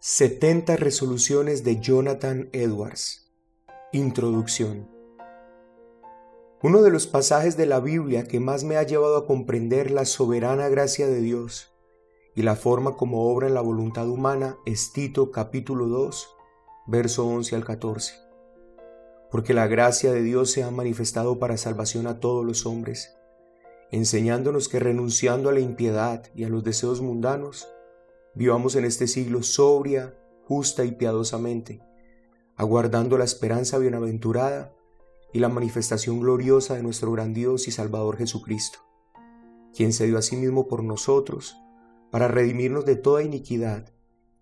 70 resoluciones de Jonathan Edwards. Introducción. Uno de los pasajes de la Biblia que más me ha llevado a comprender la soberana gracia de Dios y la forma como obra en la voluntad humana es Tito capítulo 2, verso 11 al 14. Porque la gracia de Dios se ha manifestado para salvación a todos los hombres, enseñándonos que renunciando a la impiedad y a los deseos mundanos, vivamos en este siglo sobria, justa y piadosamente, aguardando la esperanza bienaventurada y la manifestación gloriosa de nuestro gran Dios y Salvador Jesucristo, quien se dio a sí mismo por nosotros, para redimirnos de toda iniquidad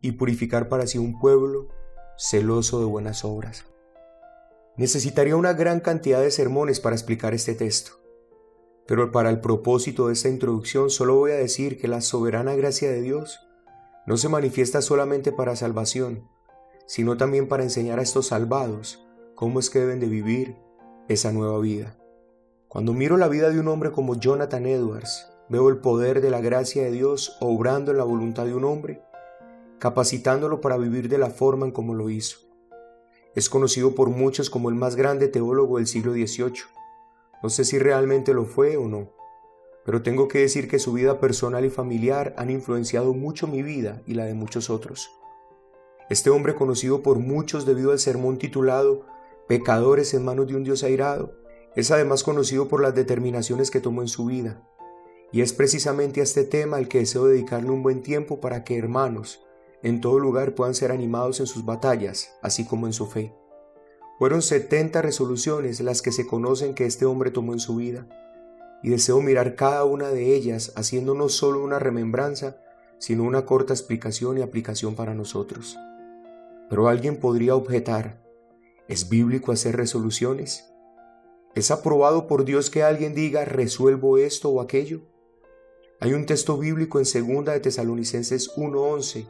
y purificar para sí un pueblo celoso de buenas obras. Necesitaría una gran cantidad de sermones para explicar este texto, pero para el propósito de esta introducción solo voy a decir que la soberana gracia de Dios no se manifiesta solamente para salvación, sino también para enseñar a estos salvados cómo es que deben de vivir esa nueva vida. Cuando miro la vida de un hombre como Jonathan Edwards, veo el poder de la gracia de Dios obrando en la voluntad de un hombre, capacitándolo para vivir de la forma en como lo hizo. Es conocido por muchos como el más grande teólogo del siglo XVIII. No sé si realmente lo fue o no, pero tengo que decir que su vida personal y familiar han influenciado mucho mi vida y la de muchos otros. Este hombre conocido por muchos debido al sermón titulado Pecadores en manos de un Dios airado, es además conocido por las determinaciones que tomó en su vida. Y es precisamente a este tema al que deseo dedicarle un buen tiempo para que hermanos en todo lugar puedan ser animados en sus batallas, así como en su fe. Fueron 70 resoluciones las que se conocen que este hombre tomó en su vida, y deseo mirar cada una de ellas haciendo no solo una remembranza, sino una corta explicación y aplicación para nosotros. Pero alguien podría objetar, ¿Es bíblico hacer resoluciones? ¿Es aprobado por Dios que alguien diga resuelvo esto o aquello? Hay un texto bíblico en 2 de Tesalonicenses 1:11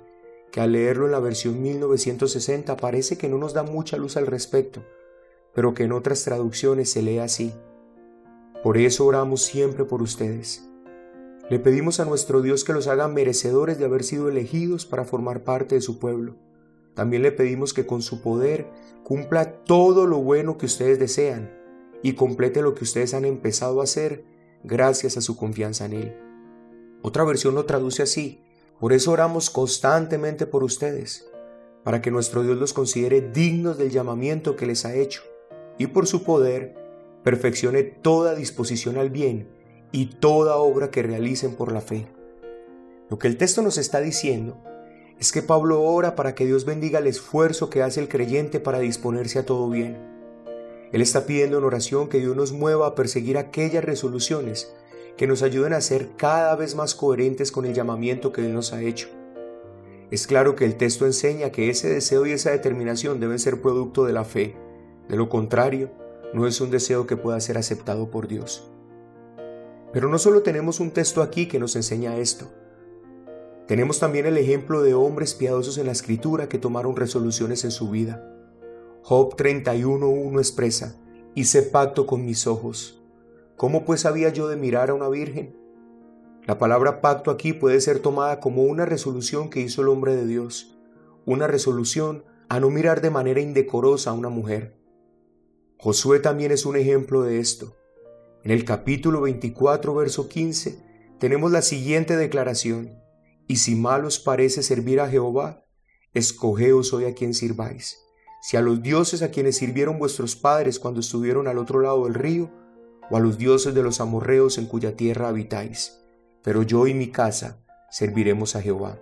que al leerlo en la versión 1960 parece que no nos da mucha luz al respecto, pero que en otras traducciones se lee así. Por eso oramos siempre por ustedes. Le pedimos a nuestro Dios que los haga merecedores de haber sido elegidos para formar parte de su pueblo también le pedimos que con su poder cumpla todo lo bueno que ustedes desean y complete lo que ustedes han empezado a hacer gracias a su confianza en Él. Otra versión lo traduce así, por eso oramos constantemente por ustedes, para que nuestro Dios los considere dignos del llamamiento que les ha hecho y por su poder perfeccione toda disposición al bien y toda obra que realicen por la fe. Lo que el texto nos está diciendo es que Pablo ora para que Dios bendiga el esfuerzo que hace el creyente para disponerse a todo bien. Él está pidiendo en oración que Dios nos mueva a perseguir aquellas resoluciones que nos ayuden a ser cada vez más coherentes con el llamamiento que Él nos ha hecho. Es claro que el texto enseña que ese deseo y esa determinación deben ser producto de la fe. De lo contrario, no es un deseo que pueda ser aceptado por Dios. Pero no solo tenemos un texto aquí que nos enseña esto, tenemos también el ejemplo de hombres piadosos en la escritura que tomaron resoluciones en su vida. Job 31.1 expresa, hice pacto con mis ojos. ¿Cómo pues había yo de mirar a una virgen? La palabra pacto aquí puede ser tomada como una resolución que hizo el hombre de Dios, una resolución a no mirar de manera indecorosa a una mujer. Josué también es un ejemplo de esto. En el capítulo 24, verso 15, tenemos la siguiente declaración. Y si mal os parece servir a Jehová, escogeos hoy a quien sirváis. Si a los dioses a quienes sirvieron vuestros padres cuando estuvieron al otro lado del río, o a los dioses de los amorreos en cuya tierra habitáis. Pero yo y mi casa serviremos a Jehová.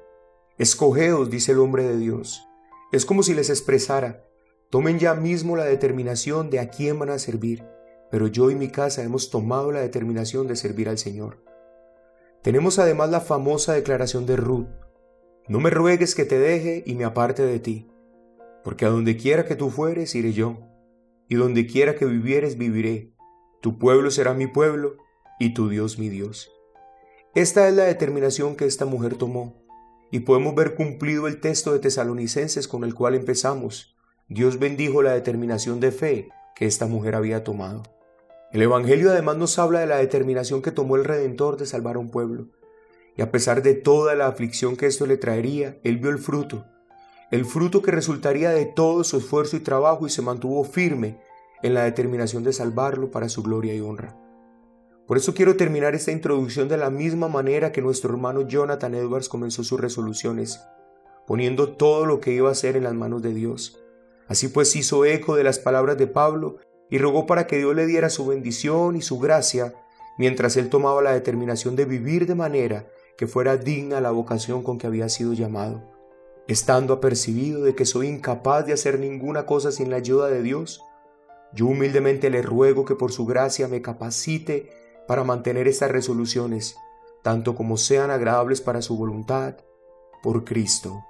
Escogeos, dice el hombre de Dios. Es como si les expresara, tomen ya mismo la determinación de a quién van a servir, pero yo y mi casa hemos tomado la determinación de servir al Señor. Tenemos además la famosa declaración de Ruth, no me ruegues que te deje y me aparte de ti, porque a donde quiera que tú fueres iré yo, y donde quiera que vivieres viviré, tu pueblo será mi pueblo y tu Dios mi Dios. Esta es la determinación que esta mujer tomó, y podemos ver cumplido el texto de Tesalonicenses con el cual empezamos. Dios bendijo la determinación de fe que esta mujer había tomado. El Evangelio además nos habla de la determinación que tomó el Redentor de salvar a un pueblo. Y a pesar de toda la aflicción que esto le traería, él vio el fruto. el fruto que resultaría de todo su esfuerzo y trabajo y se mantuvo firme en la determinación de salvarlo para su gloria y honra. Por eso quiero terminar esta introducción de la misma manera que nuestro hermano Jonathan Edwards comenzó sus resoluciones, poniendo todo lo que iba a hacer en las manos de Dios. Así pues hizo eco de las palabras de Pablo y rogó para que Dios le diera su bendición y su gracia mientras él tomaba la determinación de vivir de manera que fuera digna la vocación con que había sido llamado estando apercibido de que soy incapaz de hacer ninguna cosa sin la ayuda de Dios, yo humildemente le ruego que por su gracia me capacite para mantener estas resoluciones, tanto como sean agradables para su voluntad, por Cristo.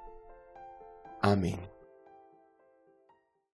Amén.